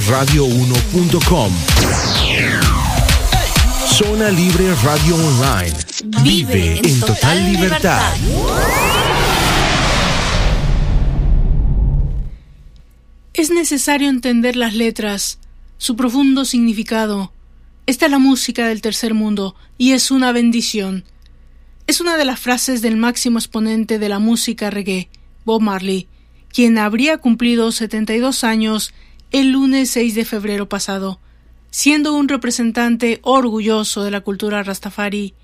radio1.com. Zona Libre Radio Online. Vive en total libertad. Es necesario entender las letras, su profundo significado. Esta es la música del tercer mundo y es una bendición. Es una de las frases del máximo exponente de la música reggae, Bob Marley, quien habría cumplido 72 años el lunes 6 de febrero pasado, siendo un representante orgulloso de la cultura rastafari,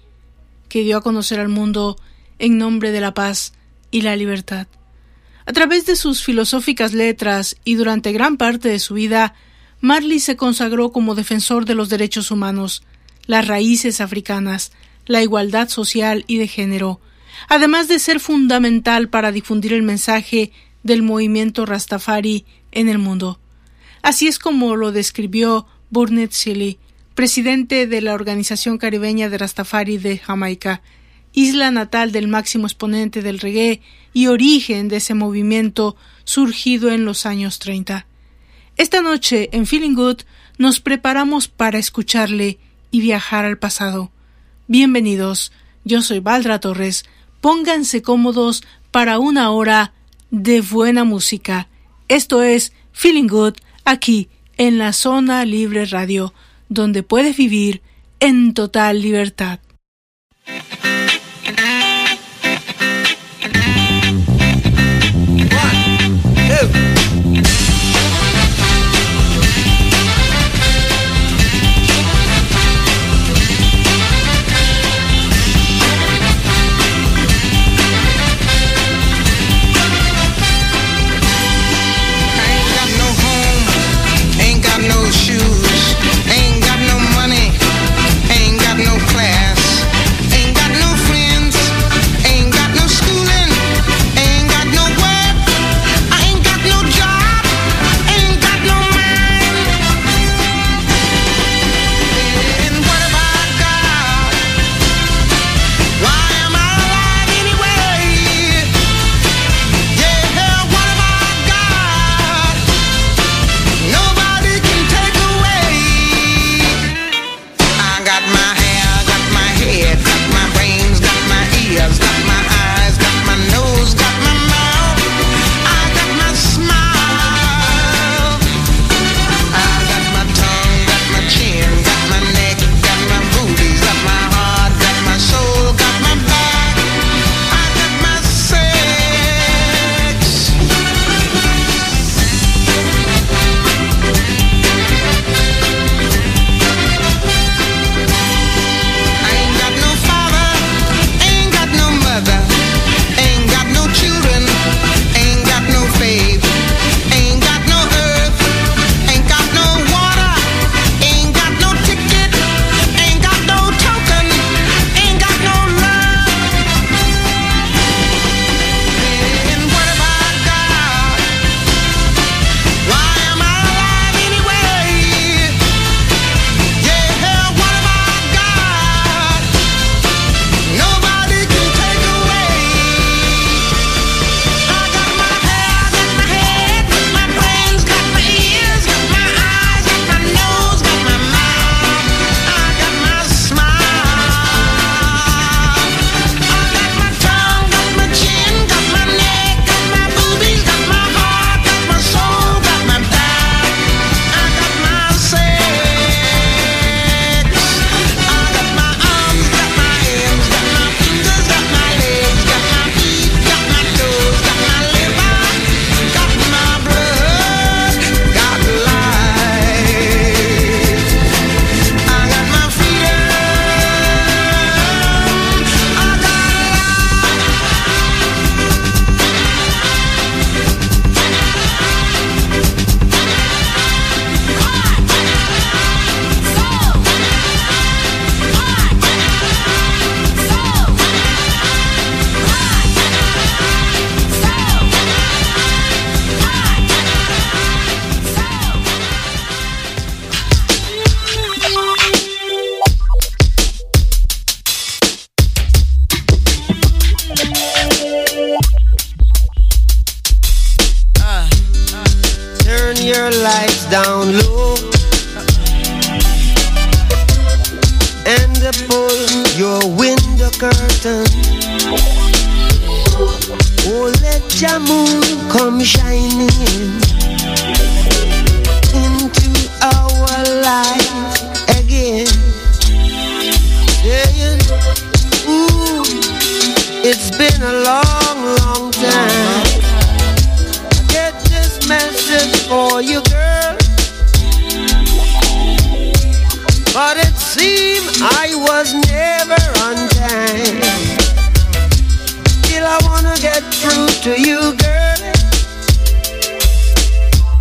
que dio a conocer al mundo en nombre de la paz y la libertad. A través de sus filosóficas letras y durante gran parte de su vida, Marley se consagró como defensor de los derechos humanos, las raíces africanas, la igualdad social y de género, además de ser fundamental para difundir el mensaje del movimiento Rastafari en el mundo. Así es como lo describió Burnett Shelley, presidente de la Organización Caribeña de Rastafari de Jamaica, isla natal del máximo exponente del reggae y origen de ese movimiento surgido en los años 30. Esta noche, en Feeling Good, nos preparamos para escucharle y viajar al pasado. Bienvenidos, yo soy Valdra Torres. Pónganse cómodos para una hora de buena música. Esto es Feeling Good aquí en la Zona Libre Radio, donde puedes vivir en total libertad. One, two. Your moon come shining into our life again. Saying, ooh, it's been a long, long time. I get this message for you, girl. But it seemed I was never get through to you, girl.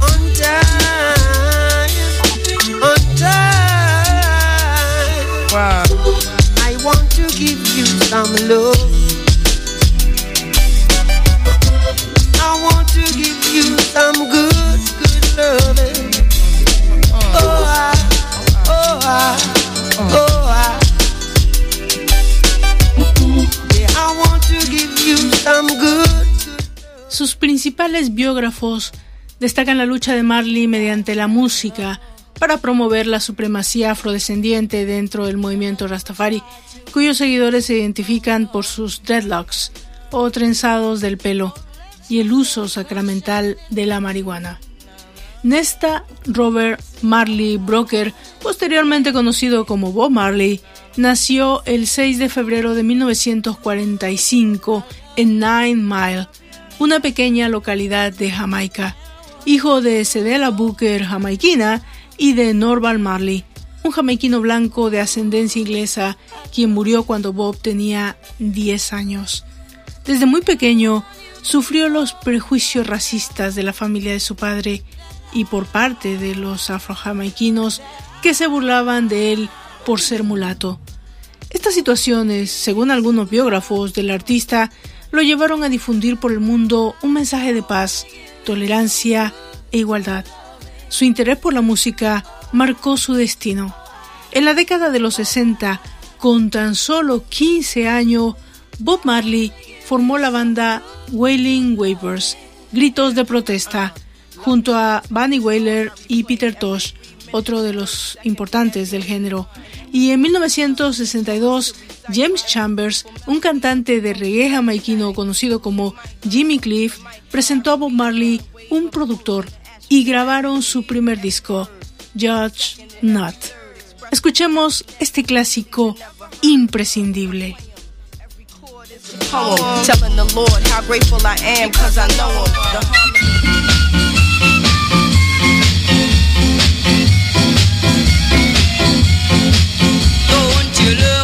On time, on time. Wow. I want to give you some love. Principales biógrafos destacan la lucha de Marley mediante la música para promover la supremacía afrodescendiente dentro del movimiento Rastafari, cuyos seguidores se identifican por sus dreadlocks o trenzados del pelo y el uso sacramental de la marihuana. Nesta Robert Marley Broker, posteriormente conocido como Bob Marley, nació el 6 de febrero de 1945 en Nine Mile, una pequeña localidad de Jamaica, hijo de Cedella Booker, jamaiquina, y de Norval Marley, un jamaiquino blanco de ascendencia inglesa, quien murió cuando Bob tenía 10 años. Desde muy pequeño, sufrió los prejuicios racistas de la familia de su padre y por parte de los afrojamaiquinos que se burlaban de él por ser mulato. Estas situaciones, según algunos biógrafos del artista, lo llevaron a difundir por el mundo un mensaje de paz, tolerancia e igualdad. Su interés por la música marcó su destino. En la década de los 60, con tan solo 15 años, Bob Marley formó la banda Wailing Wavers, Gritos de Protesta, junto a Bunny Wailer y Peter Tosh, otro de los importantes del género. Y en 1962, James Chambers, un cantante de reggae jamaiquino conocido como Jimmy Cliff, presentó a Bob Marley, un productor, y grabaron su primer disco, Judge Not. Escuchemos este clásico imprescindible. Don't you look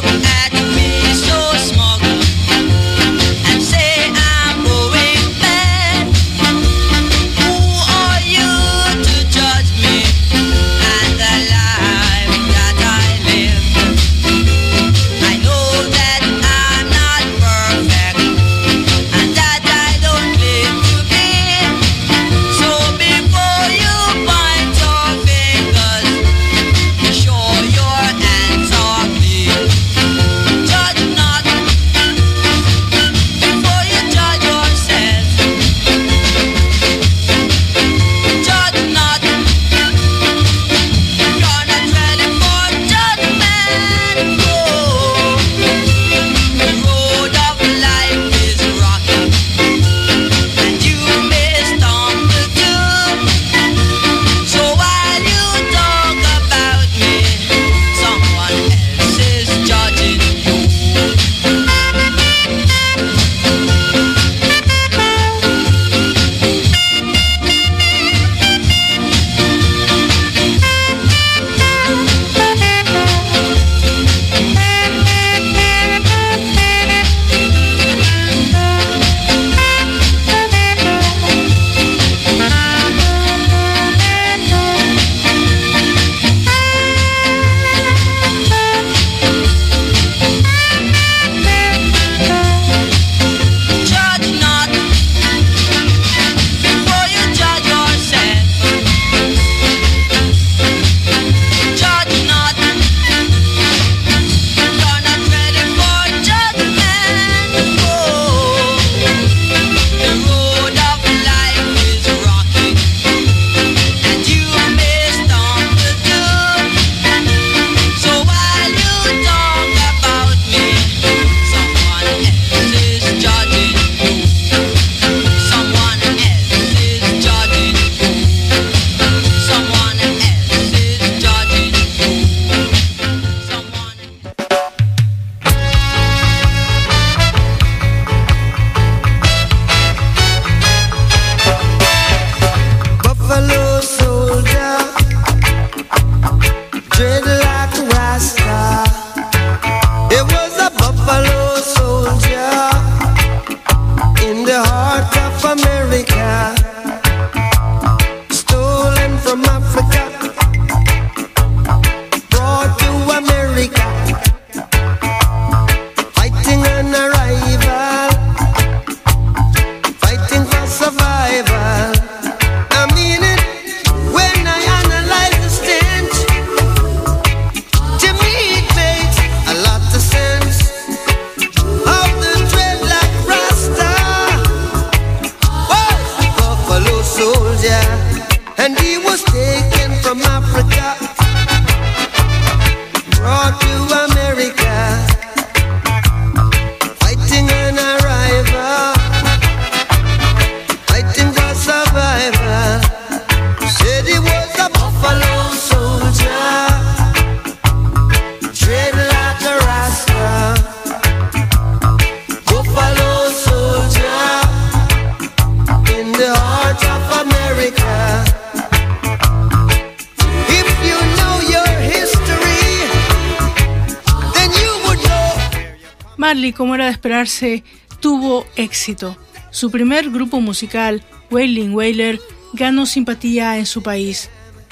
tuvo éxito. Su primer grupo musical, Wailing Wailer, ganó simpatía en su país.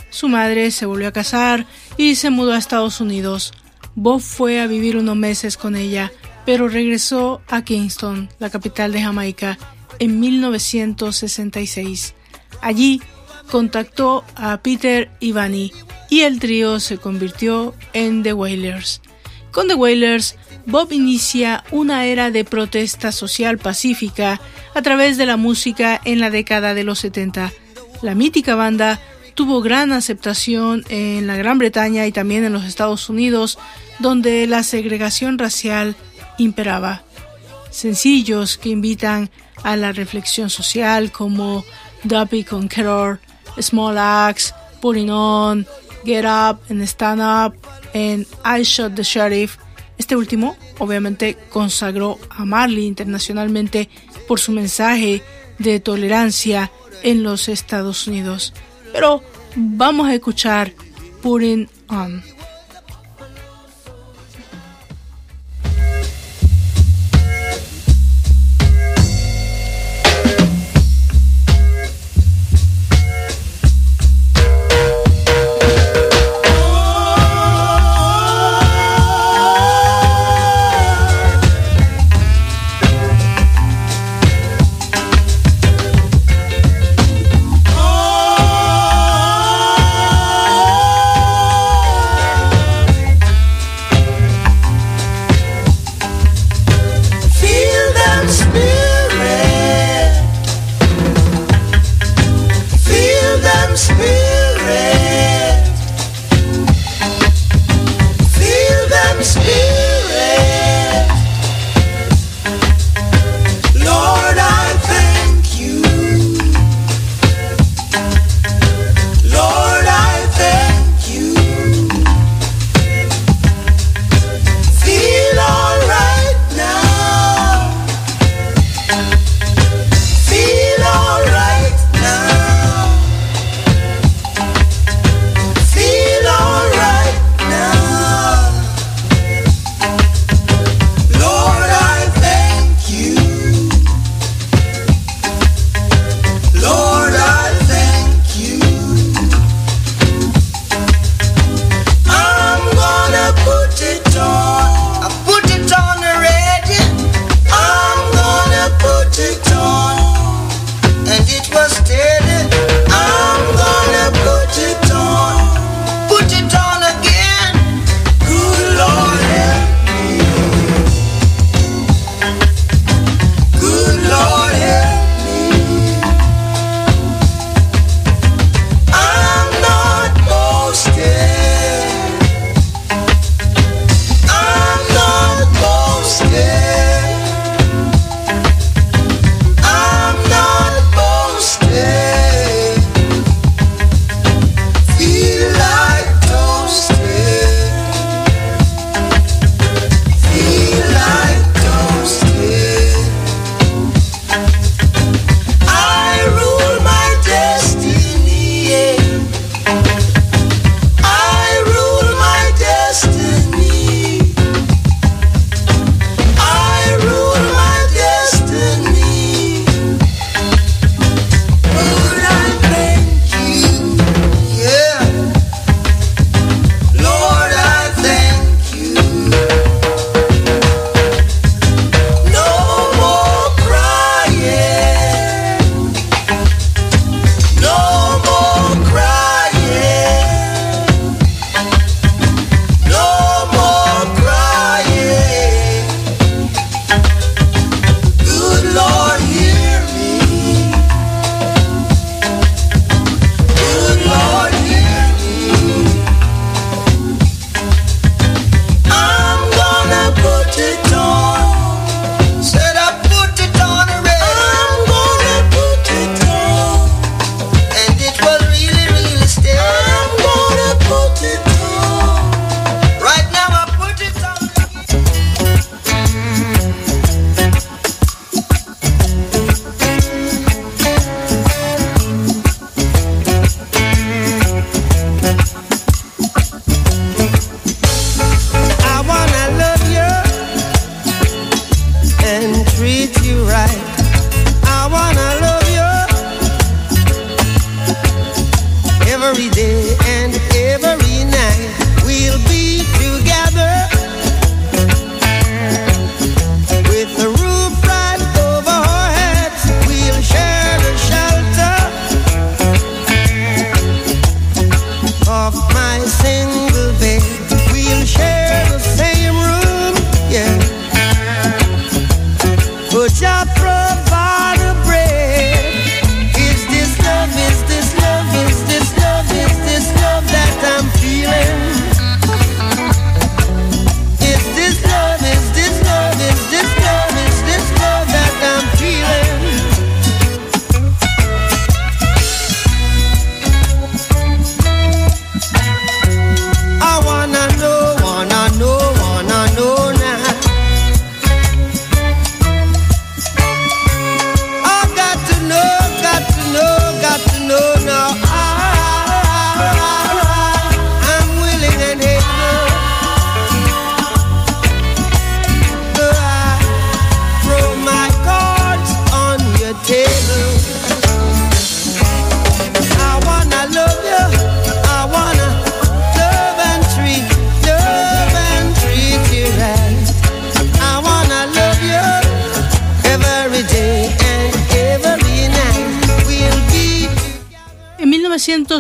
Su madre se volvió a casar y se mudó a Estados Unidos. Bob fue a vivir unos meses con ella, pero regresó a Kingston, la capital de Jamaica, en 1966. Allí contactó a Peter Ivani y el trío se convirtió en The Wailers. Con The Wailers, Bob inicia una era de protesta social pacífica a través de la música en la década de los 70. La mítica banda tuvo gran aceptación en la Gran Bretaña y también en los Estados Unidos, donde la segregación racial imperaba. Sencillos que invitan a la reflexión social como Duppy Conqueror, Small Axe, Putting On, Get Up and Stand Up en I Shot the Sheriff. Este último obviamente consagró a Marley internacionalmente por su mensaje de tolerancia en los Estados Unidos. Pero vamos a escuchar Putting On.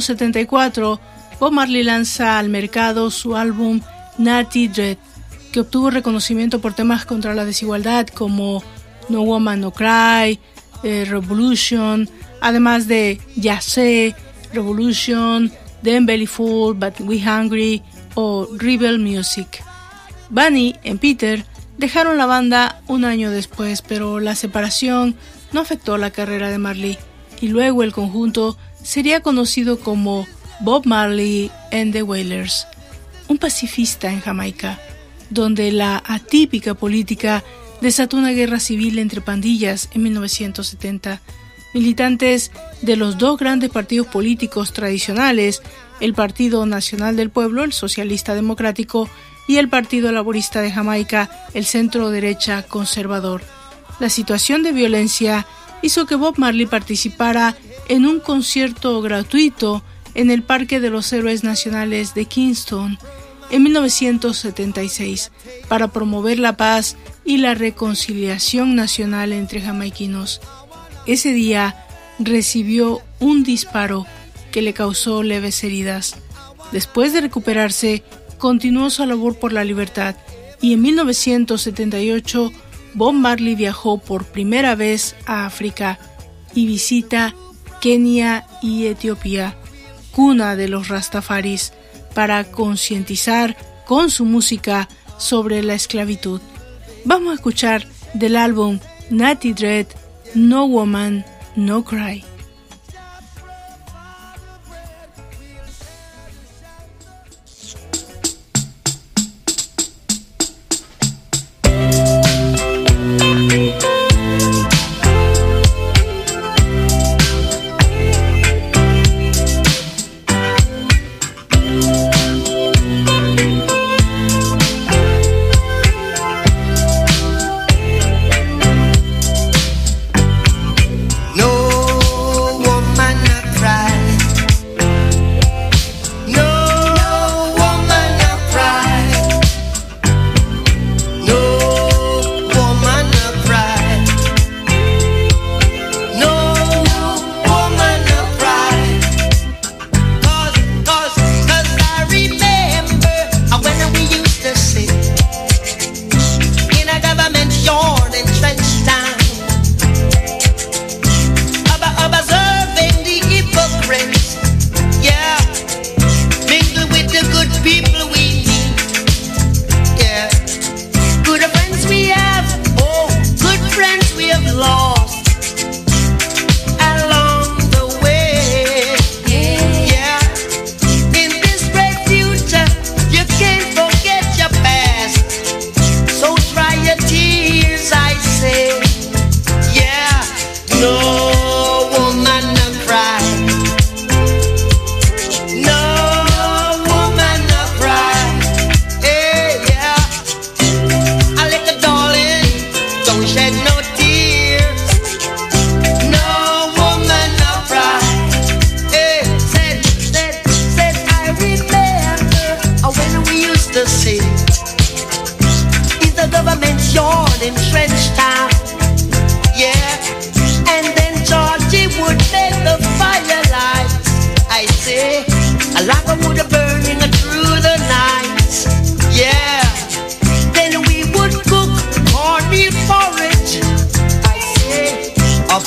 1974, Bob Marley lanza al mercado su álbum Natty Dread, que obtuvo reconocimiento por temas contra la desigualdad como No Woman No Cry, eh, Revolution, además de Ya sé, Revolution, Them Belly Full, But We Hungry o Rebel Music. Bunny y Peter dejaron la banda un año después, pero la separación no afectó la carrera de Marley y luego el conjunto sería conocido como Bob Marley and the Wailers, un pacifista en Jamaica, donde la atípica política desató una guerra civil entre pandillas en 1970. Militantes de los dos grandes partidos políticos tradicionales, el Partido Nacional del Pueblo, el Socialista Democrático, y el Partido Laborista de Jamaica, el centro derecha conservador. La situación de violencia hizo que Bob Marley participara en un concierto gratuito en el Parque de los Héroes Nacionales de Kingston en 1976 para promover la paz y la reconciliación nacional entre jamaiquinos. Ese día recibió un disparo que le causó leves heridas. Después de recuperarse, continuó su labor por la libertad y en 1978 Bob Marley viajó por primera vez a África y visita Kenia y Etiopía, cuna de los Rastafaris, para concientizar con su música sobre la esclavitud. Vamos a escuchar del álbum Natty Dread, No Woman, No Cry. forage, I say, of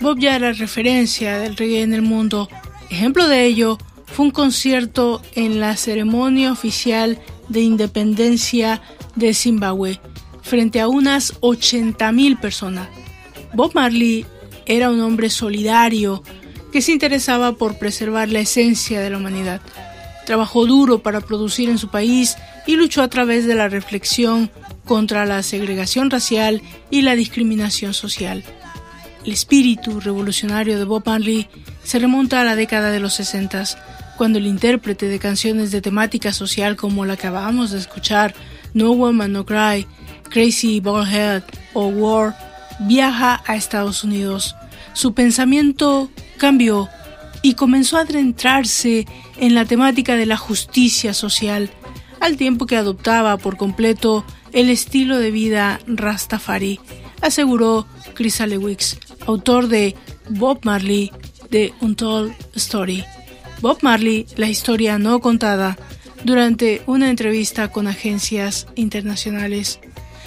Bob ya era referencia del reggae en el mundo. Ejemplo de ello fue un concierto en la ceremonia oficial de independencia de Zimbabue frente a unas 80.000 personas. Bob Marley era un hombre solidario que se interesaba por preservar la esencia de la humanidad. Trabajó duro para producir en su país y luchó a través de la reflexión contra la segregación racial y la discriminación social. El espíritu revolucionario de Bob Marley se remonta a la década de los 60, cuando el intérprete de canciones de temática social como la que acabamos de escuchar, No Woman No Cry, Crazy Ballhead o War, viaja a Estados Unidos. Su pensamiento cambió y comenzó a adentrarse en la temática de la justicia social, al tiempo que adoptaba por completo el estilo de vida Rastafari, aseguró Chris Alewicz, autor de Bob Marley, The Untold Story. Bob Marley, la historia no contada, durante una entrevista con agencias internacionales.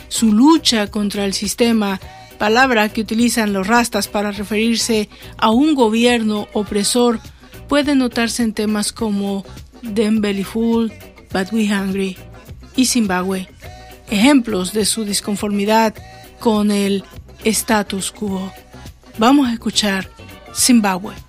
Su lucha contra el sistema, palabra que utilizan los rastas para referirse a un gobierno opresor, puede notarse en temas como Them Belly Full, But We Hungry y Zimbabwe, ejemplos de su disconformidad con el status quo. Vamos a escuchar Zimbabue.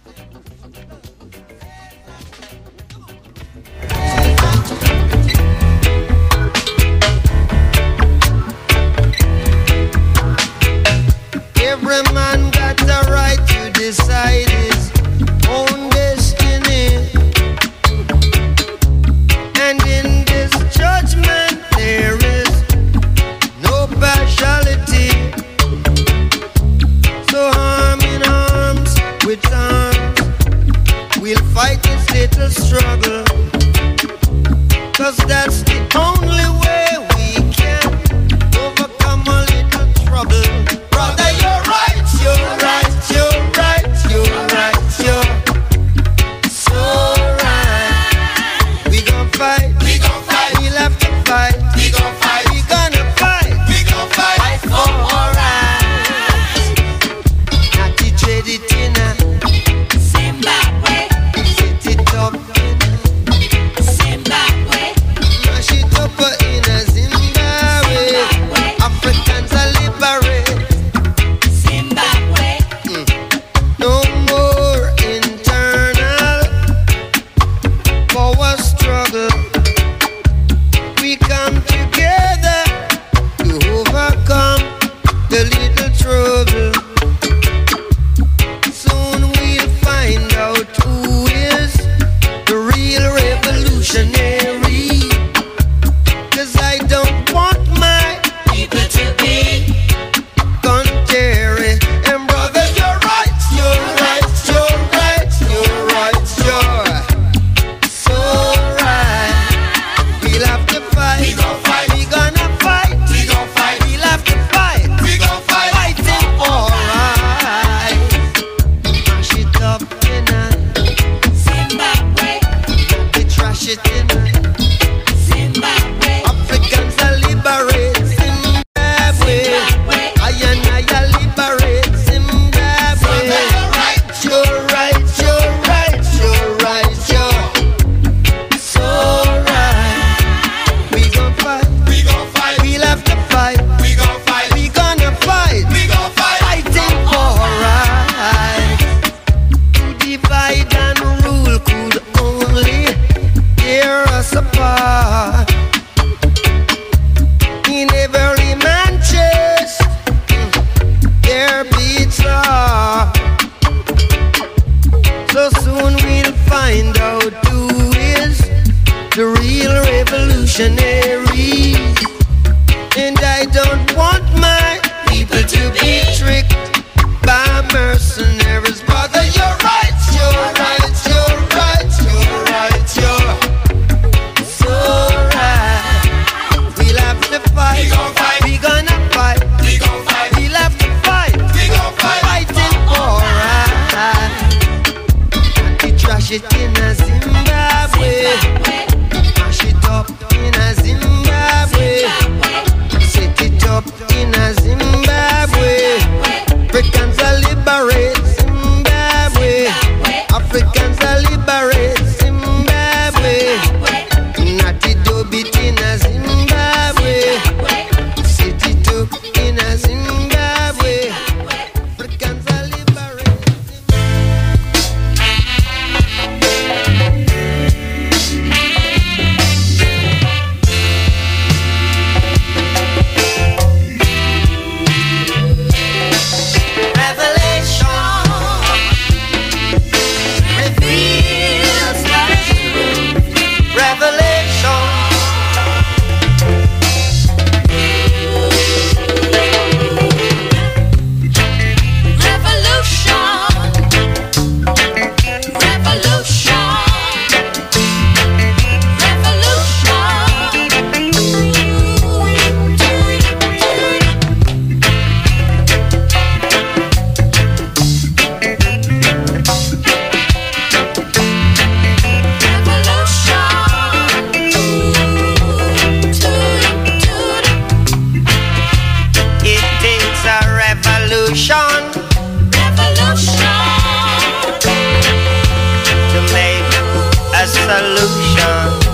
shine.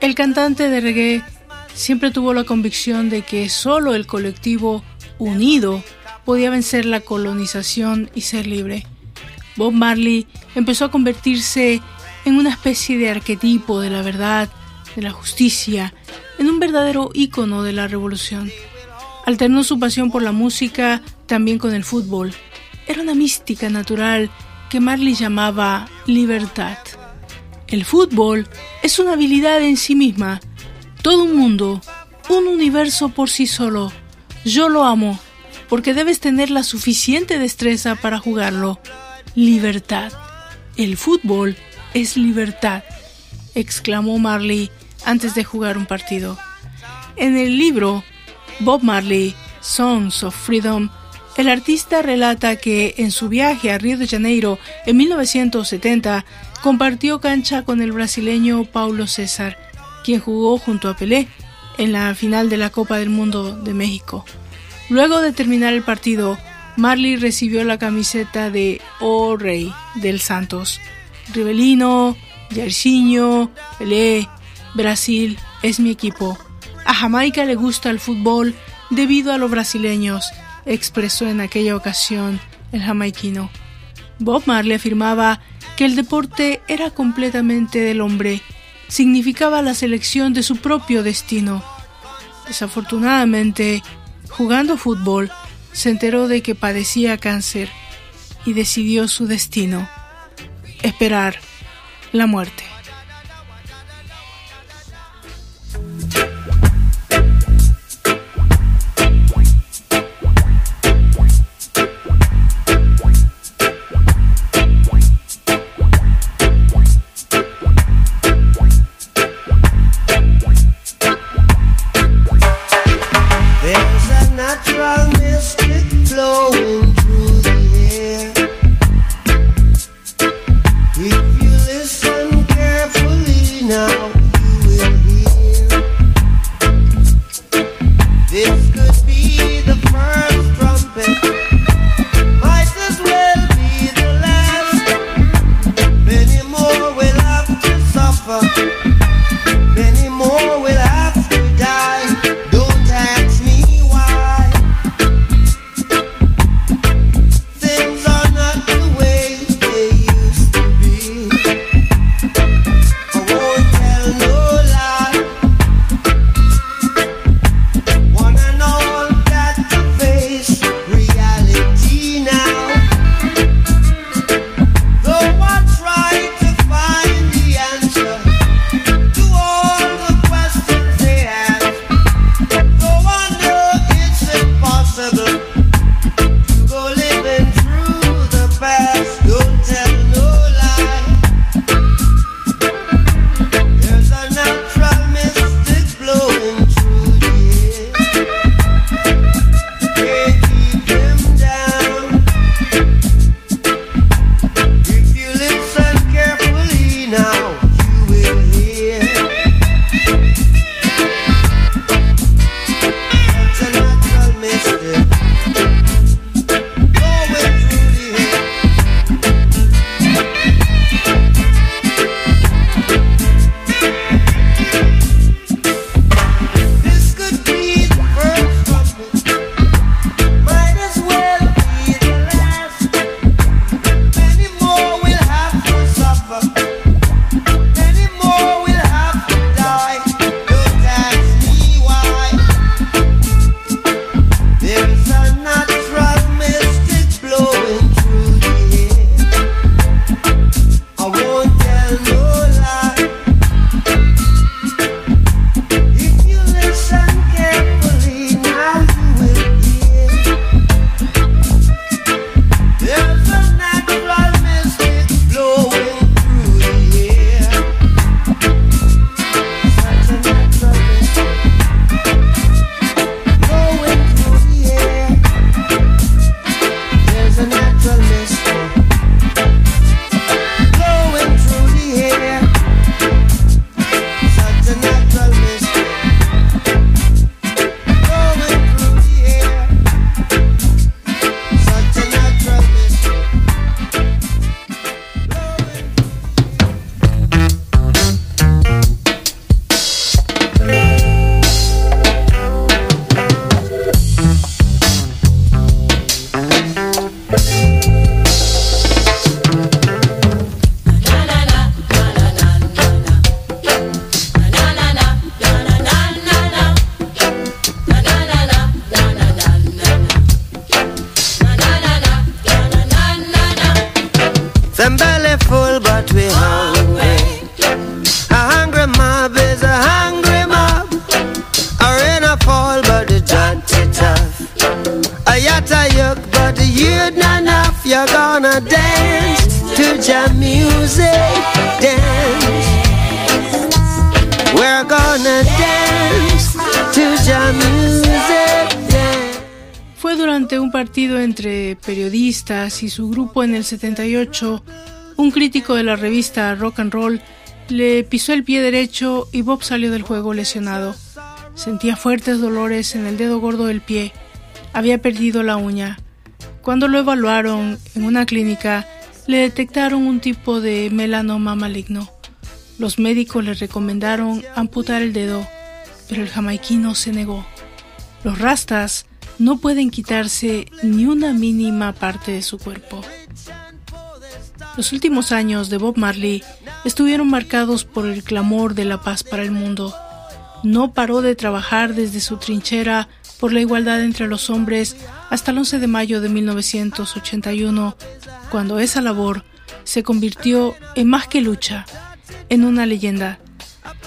El cantante de reggae siempre tuvo la convicción de que solo el colectivo unido podía vencer la colonización y ser libre. Bob Marley empezó a convertirse en una especie de arquetipo de la verdad, de la justicia, en un verdadero ícono de la revolución. Alternó su pasión por la música también con el fútbol. Era una mística natural que Marley llamaba libertad. El fútbol es una habilidad en sí misma, todo un mundo, un universo por sí solo. Yo lo amo, porque debes tener la suficiente destreza para jugarlo. Libertad. El fútbol es libertad, exclamó Marley antes de jugar un partido. En el libro Bob Marley, Songs of Freedom, el artista relata que en su viaje a Río de Janeiro en 1970 compartió cancha con el brasileño Paulo César, quien jugó junto a Pelé en la final de la Copa del Mundo de México. Luego de terminar el partido, Marley recibió la camiseta de O Rey del Santos. Rivelino, Jairzinho, Pelé, Brasil es mi equipo. A Jamaica le gusta el fútbol debido a los brasileños, expresó en aquella ocasión el jamaiquino. Bob Marley afirmaba que el deporte era completamente del hombre, significaba la selección de su propio destino. Desafortunadamente, jugando fútbol, se enteró de que padecía cáncer y decidió su destino, esperar la muerte. Y su grupo en el 78, un crítico de la revista Rock and Roll le pisó el pie derecho y Bob salió del juego lesionado. Sentía fuertes dolores en el dedo gordo del pie. Había perdido la uña. Cuando lo evaluaron en una clínica, le detectaron un tipo de melanoma maligno. Los médicos le recomendaron amputar el dedo, pero el jamaiquino se negó. Los rastas no pueden quitarse ni una mínima parte de su cuerpo. Los últimos años de Bob Marley estuvieron marcados por el clamor de la paz para el mundo. No paró de trabajar desde su trinchera por la igualdad entre los hombres hasta el 11 de mayo de 1981, cuando esa labor se convirtió en más que lucha, en una leyenda.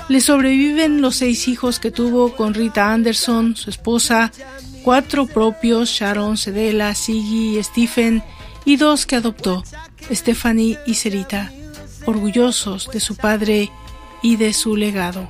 Le sobreviven los seis hijos que tuvo con Rita Anderson, su esposa, cuatro propios, Sharon, Cedela, Siggy Stephen, y dos que adoptó, Stephanie y Cerita, orgullosos de su padre y de su legado.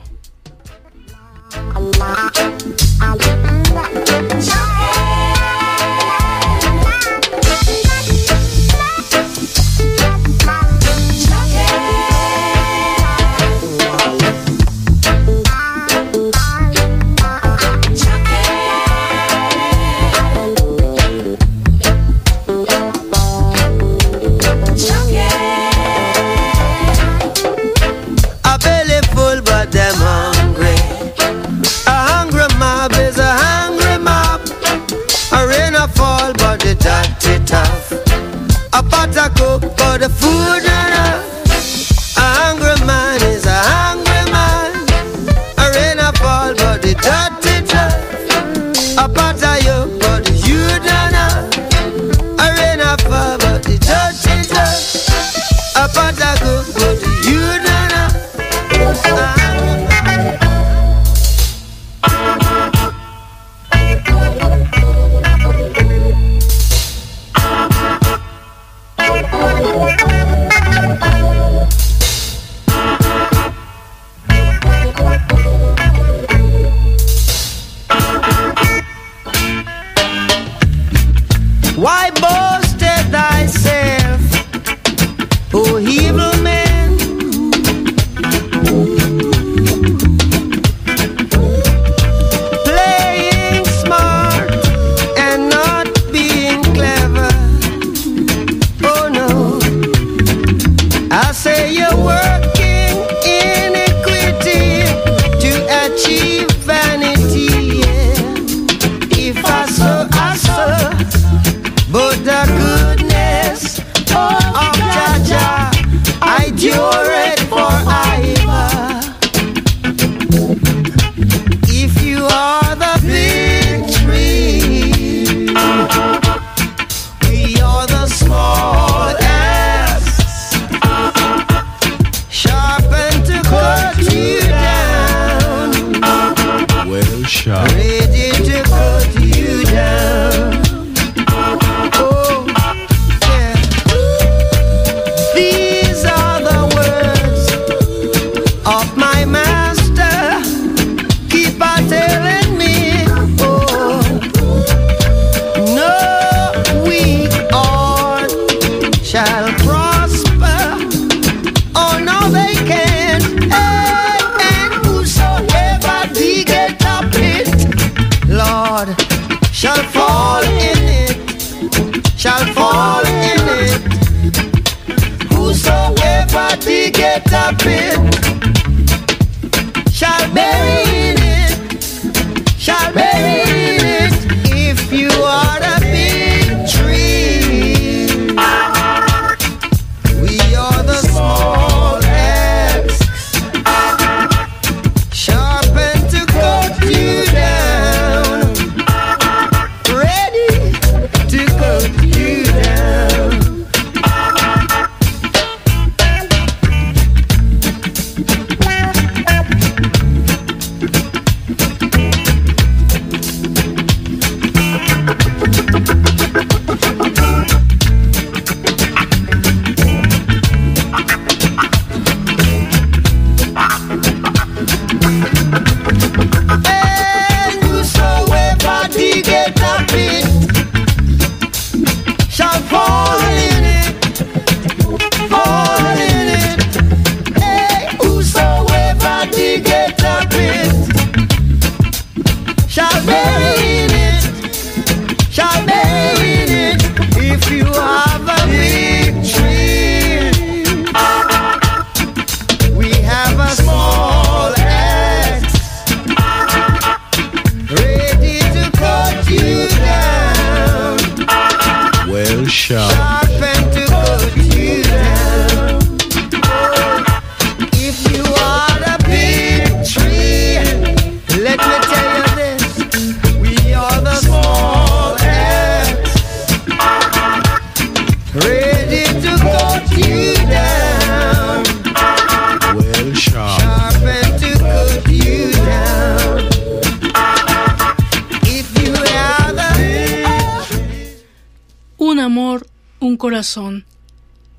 They get up it,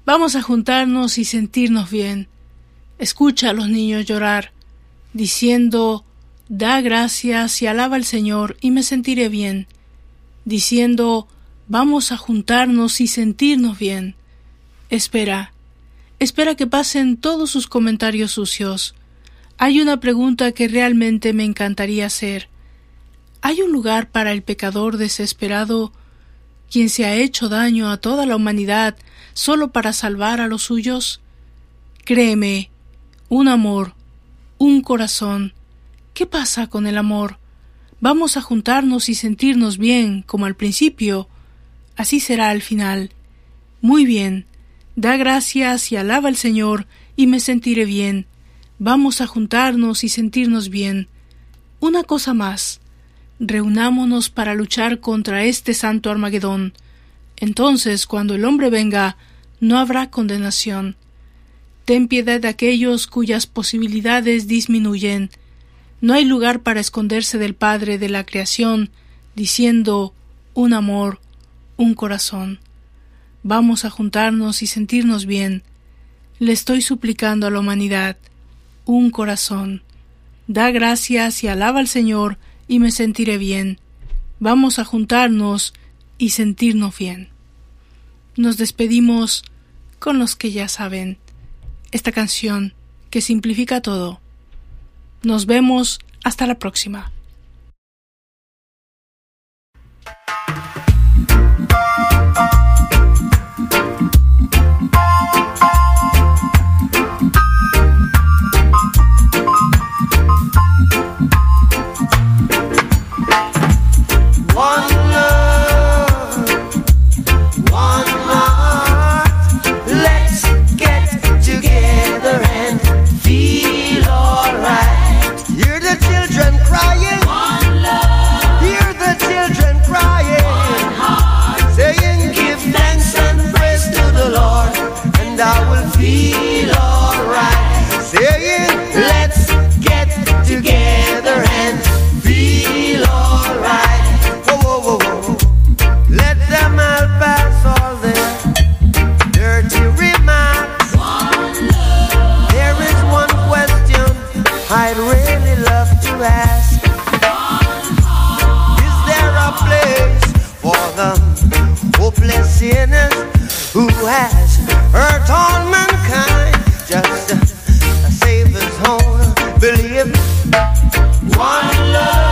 Vamos a juntarnos y sentirnos bien. Escucha a los niños llorar, diciendo Da gracias y alaba al Señor y me sentiré bien, diciendo Vamos a juntarnos y sentirnos bien. Espera, espera que pasen todos sus comentarios sucios. Hay una pregunta que realmente me encantaría hacer. ¿Hay un lugar para el pecador desesperado, quien se ha hecho daño a toda la humanidad solo para salvar a los suyos? Créeme, un amor, un corazón. ¿Qué pasa con el amor? Vamos a juntarnos y sentirnos bien, como al principio. Así será al final. Muy bien. Da gracias y alaba al Señor, y me sentiré bien. Vamos a juntarnos y sentirnos bien. Una cosa más. Reunámonos para luchar contra este santo Armagedón. Entonces, cuando el hombre venga, no habrá condenación. Ten piedad de aquellos cuyas posibilidades disminuyen. No hay lugar para esconderse del Padre de la creación, diciendo un amor, un corazón. Vamos a juntarnos y sentirnos bien. Le estoy suplicando a la humanidad un corazón. Da gracias y alaba al Señor y me sentiré bien. Vamos a juntarnos y sentirnos bien. Nos despedimos con los que ya saben esta canción que simplifica todo. Nos vemos hasta la próxima. who has hurt all mankind. Just uh, save his own belief. One love.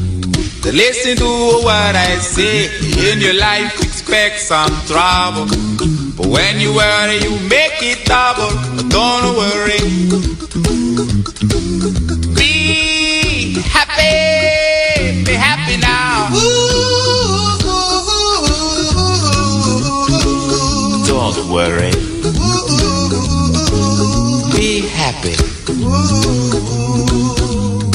Listen to what I say. In your life, expect some trouble. But when you worry, you make it double. Don't worry. Be happy. Be happy now. Don't worry. Be happy.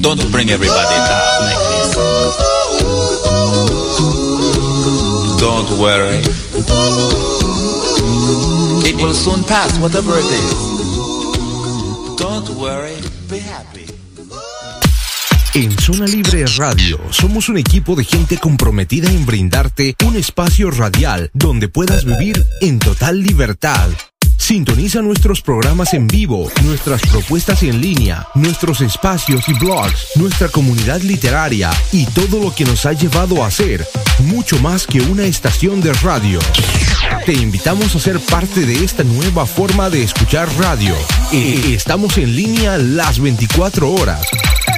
Don't bring everybody down like this. Don't worry. It will soon pass, whatever it is. Don't worry, be happy. En Zona Libre Radio somos un equipo de gente comprometida en brindarte un espacio radial donde puedas vivir en total libertad. Sintoniza nuestros programas en vivo, nuestras propuestas en línea, nuestros espacios y blogs, nuestra comunidad literaria y todo lo que nos ha llevado a ser mucho más que una estación de radio. Te invitamos a ser parte de esta nueva forma de escuchar radio. E- Estamos en línea las 24 horas.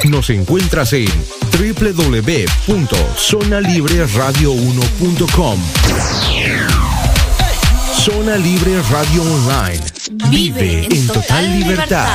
Nos encuentras en www.zonalibreradio1.com. Zona Libre Radio Online. Vive en total libertad.